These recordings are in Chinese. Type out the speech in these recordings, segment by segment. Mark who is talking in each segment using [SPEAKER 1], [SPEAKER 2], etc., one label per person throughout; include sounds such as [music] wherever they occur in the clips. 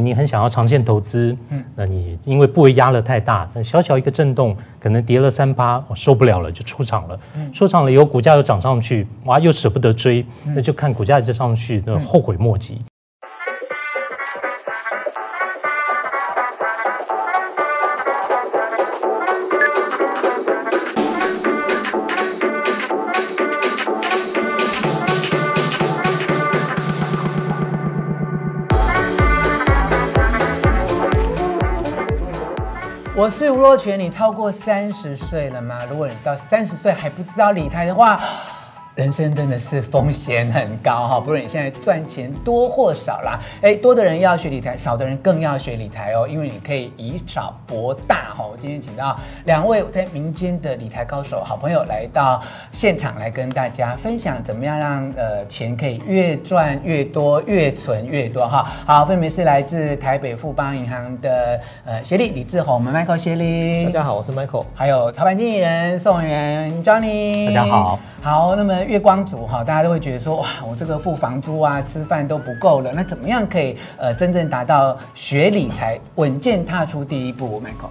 [SPEAKER 1] 你很想要长线投资，嗯，那你因为部位压了太大，那小小一个震动，可能跌了三八，我受不了了，就出场了。嗯，出场了以后，股价又涨上去，哇，又舍不得追，那就看股价就上去，那后悔莫及。
[SPEAKER 2] 我是吴若权，你超过三十岁了吗？如果你到三十岁还不知道理财的话，人生真的是风险很高哈，不论你现在赚钱多或少啦，哎，多的人要学理财，少的人更要学理财哦，因为你可以以少博大哈。我今天请到两位在民间的理财高手，好朋友来到现场来跟大家分享，怎么样让呃钱可以越赚越多，越存越多哈。好，分别是来自台北富邦银行的呃协理李志宏，我们 Michael 协力，
[SPEAKER 3] 大家好，我是 Michael，
[SPEAKER 2] 还有操盘经理人宋元 Johnny，
[SPEAKER 1] 大家好，
[SPEAKER 2] 好，那么。月光族哈，大家都会觉得说哇，我这个付房租啊、吃饭都不够了，那怎么样可以呃真正达到学理财、稳健踏出第一步？Michael，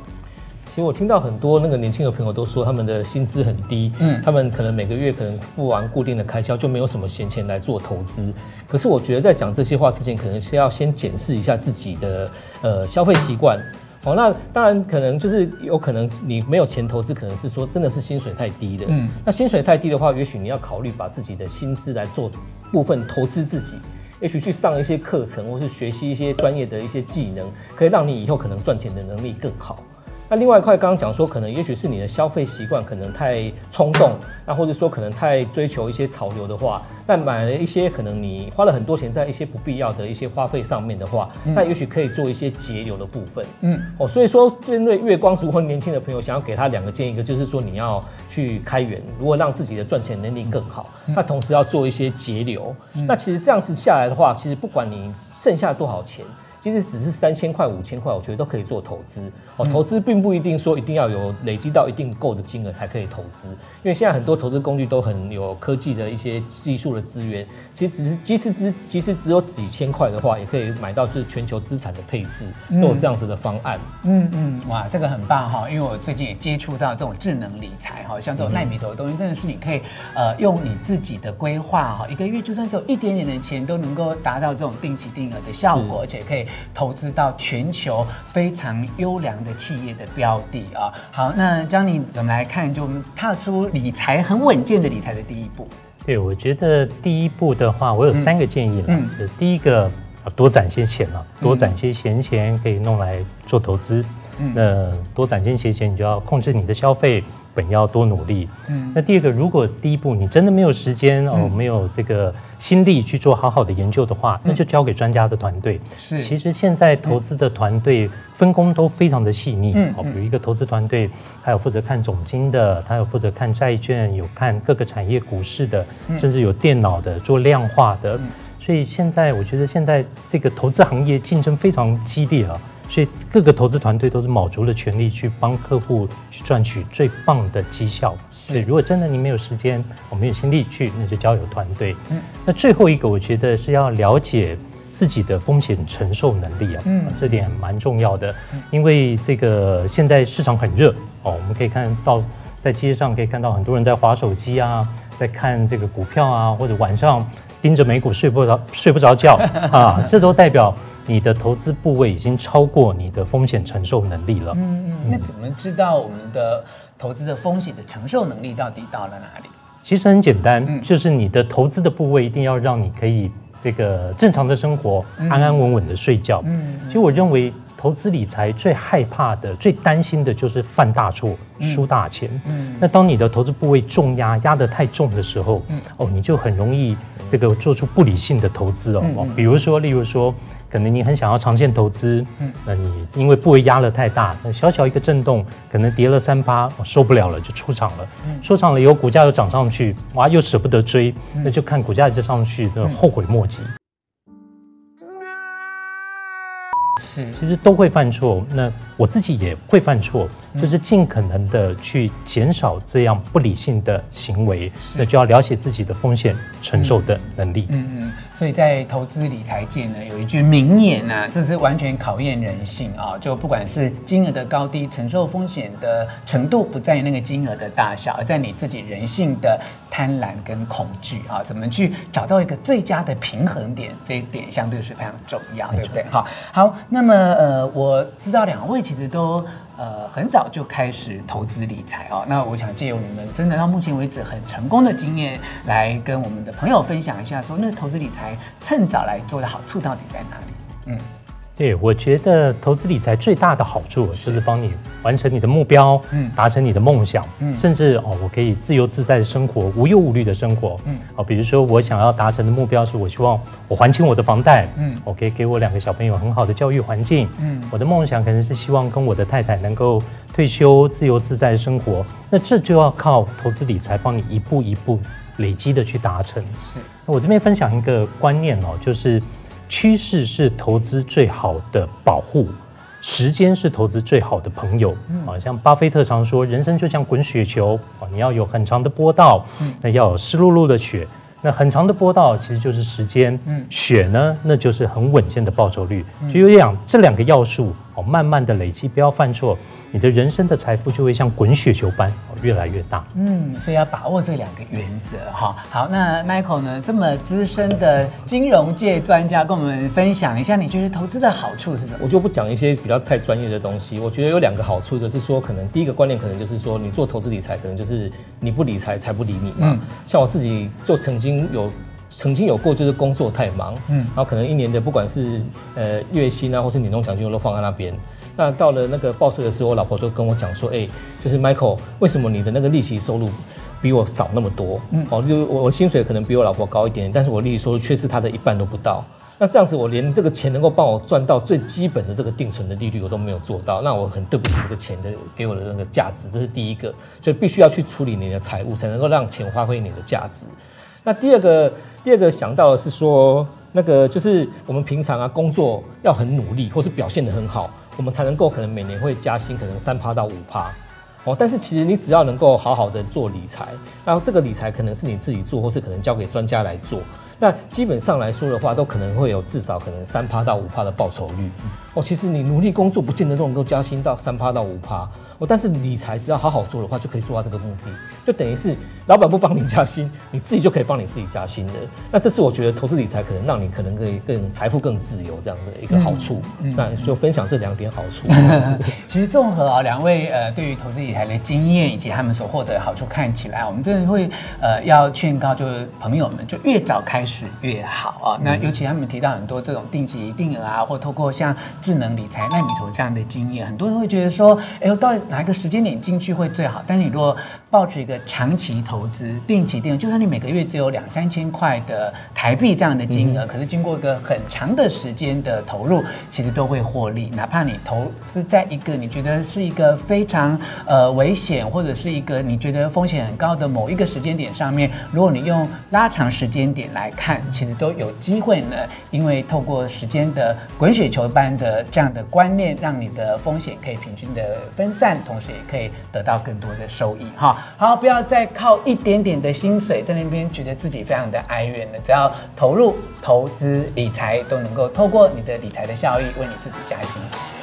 [SPEAKER 3] 其实我听到很多那个年轻的朋友都说他们的薪资很低，嗯，他们可能每个月可能付完固定的开销就没有什么闲钱来做投资。可是我觉得在讲这些话之前，可能是要先检视一下自己的呃消费习惯。哦，那当然可能就是有可能你没有钱投资，可能是说真的是薪水太低的。嗯，那薪水太低的话，也许你要考虑把自己的薪资来做部分投资自己，也许去上一些课程，或是学习一些专业的一些技能，可以让你以后可能赚钱的能力更好。那另外一块，刚刚讲说，可能也许是你的消费习惯可能太冲动，那或者说可能太追求一些潮流的话，那买了一些可能你花了很多钱在一些不必要的一些花费上面的话，那也许可以做一些节流的部分。嗯，哦，所以说针对月光族或年轻的朋友，想要给他两个建议，一个就是说你要去开源，如果让自己的赚钱能力更好，那同时要做一些节流。那其实这样子下来的话，其实不管你剩下多少钱。其实只是三千块、五千块，我觉得都可以做投资哦。投资并不一定说一定要有累积到一定够的金额才可以投资，因为现在很多投资工具都很有科技的一些技术的资源。其实只是即使只即使只有几千块的话，也可以买到就是全球资产的配置，都有这样子的方案。
[SPEAKER 2] 嗯嗯，哇，这个很棒哈！因为我最近也接触到这种智能理财哈，像这种奈米头的东西，真的是你可以呃用你自己的规划哈，一个月就算只有一点点的钱，都能够达到这种定期定额的效果，而且可以。投资到全球非常优良的企业的标的啊，好，那 Johnny 怎么来看？就我们踏出理财很稳健的理财的第一步。
[SPEAKER 1] 对，我觉得第一步的话，我有三个建议了。嗯，第一个，多攒些钱了，多攒些闲钱可以弄来做投资。嗯，那多攒些闲钱，你就要控制你的消费。本要多努力。嗯，那第二个，如果第一步你真的没有时间哦，没有这个心力去做好好的研究的话，那就交给专家的团队。是，其实现在投资的团队分工都非常的细腻。嗯，比如一个投资团队，他有负责看总经的，他有负责看债券，有看各个产业股市的，甚至有电脑的做量化的。所以现在我觉得现在这个投资行业竞争非常激烈啊。所以各个投资团队都是卯足了全力去帮客户去赚取最棒的绩效。是如果真的你没有时间，我没有心力去，那就交由团队。嗯，那最后一个我觉得是要了解自己的风险承受能力啊，嗯，这点蛮重要的。因为这个现在市场很热哦，我们可以看到在街上可以看到很多人在划手机啊，在看这个股票啊，或者晚上盯着美股睡不着睡不着觉 [laughs] 啊，这都代表。你的投资部位已经超过你的风险承受能力了。嗯嗯，
[SPEAKER 2] 那怎么知道我们的投资的风险的承受能力到底到了哪里？
[SPEAKER 1] 其实很简单，就是你的投资的部位一定要让你可以这个正常的生活，安安稳稳的睡觉。嗯，其实我认为投资理财最害怕的、最担心的就是犯大错、输大钱。嗯，那当你的投资部位重压压得太重的时候，哦，你就很容易这个做出不理性的投资哦。比如说，例如说。可能你很想要长线投资，嗯，那你因为部位压了太大，那小小一个震动，可能跌了三八，我受不了了，就出场了。嗯，出场了以后，股价又涨上去，哇，又舍不得追，那就看股价就上去，那后悔莫及。其实都会犯错，那我自己也会犯错，就是尽可能的去减少这样不理性的行为，那就要了解自己的风险承受的能力。
[SPEAKER 2] 嗯嗯，所以在投资理财界呢，有一句名言呐、啊，这是完全考验人性啊，就不管是金额的高低，承受风险的程度，不在于那个金额的大小，而在你自己人性的贪婪跟恐惧啊，怎么去找到一个最佳的平衡点，这一点相对是非常重要，对不对？好，好，那么呃，我知道两位其实都呃很早就开始投资理财哦，那我想借用你们真的到目前为止很成功的经验，来跟我们的朋友分享一下，说那投资理财趁早来做的好处到底在哪里？嗯。
[SPEAKER 1] 对，我觉得投资理财最大的好处就是帮你完成你的目标，嗯，达成你的梦想，嗯，甚至哦，我可以自由自在的生活，无忧无虑的生活，嗯，哦，比如说我想要达成的目标是我希望我还清我的房贷，嗯，我可以给我两个小朋友很好的教育环境，嗯，我的梦想可能是希望跟我的太太能够退休自由自在的生活，那这就要靠投资理财帮你一步一步累积的去达成。是，那我这边分享一个观念哦，就是。趋势是投资最好的保护，时间是投资最好的朋友。啊，像巴菲特常说，人生就像滚雪球啊，你要有很长的波道，那要有湿漉漉的雪。那很长的波道其实就是时间，雪呢，那就是很稳健的报酬率。就有两这两个要素哦，慢慢的累积，不要犯错。你的人生的财富就会像滚雪球般越来越大。
[SPEAKER 2] 嗯，所以要把握这两个原则哈。好，那 Michael 呢，这么资深的金融界专家，跟我们分享一下，你觉得投资的好处是什么？
[SPEAKER 3] 我就不讲一些比较太专业的东西。我觉得有两个好处，就是说，可能第一个观念，可能就是说，你做投资理财，可能就是你不理财，财不理你嘛。嗯。像我自己就曾经有曾经有过，就是工作太忙，嗯，然后可能一年的不管是呃月薪啊，或是年终奖金，我都放在那边。那到了那个报税的时候，我老婆就跟我讲说：“哎、欸，就是 Michael，为什么你的那个利息收入比我少那么多？嗯，哦，就我我薪水可能比我老婆高一点，但是我利息收入却是她的一半都不到。那这样子，我连这个钱能够帮我赚到最基本的这个定存的利率，我都没有做到。那我很对不起这个钱的给我的那个价值，这是第一个。所以必须要去处理你的财务，才能够让钱发挥你的价值。那第二个，第二个想到的是说，那个就是我们平常啊工作要很努力，或是表现得很好。”我们才能够可能每年会加薪，可能三趴到五趴，哦，但是其实你只要能够好好的做理财，然后这个理财可能是你自己做，或是可能交给专家来做，那基本上来说的话，都可能会有至少可能三趴到五趴的报酬率。哦，其实你努力工作不见得都能够加薪到三趴到五趴。哦，但是理财只要好好做的话，就可以做到这个目的，就等于是老板不帮你加薪，你自己就可以帮你自己加薪的。那这是我觉得投资理财可能让你可能可以更财富更自由这样的一个好处。嗯嗯、那就分享这两点好处。[laughs]
[SPEAKER 2] 其实综合啊两位呃对于投资理财的经验以及他们所获得的好处，看起来我们真的会呃要劝告就是朋友们就越早开始越好啊。那尤其他们提到很多这种定期定额啊，或透过像智能理财、纳米投这样的经验，很多人会觉得说，哎，我到。哪一个时间点进去会最好？但你如果抱持一个长期投资、定期定额，就算你每个月只有两三千块的台币这样的金额，嗯、可是经过一个很长的时间的投入，其实都会获利。哪怕你投资在一个你觉得是一个非常呃危险，或者是一个你觉得风险很高的某一个时间点上面，如果你用拉长时间点来看，其实都有机会呢。因为透过时间的滚雪球般的这样的观念，让你的风险可以平均的分散。同时也可以得到更多的收益哈，好，不要再靠一点点的薪水在那边觉得自己非常的哀怨了，只要投入投资理财，都能够透过你的理财的效益为你自己加薪。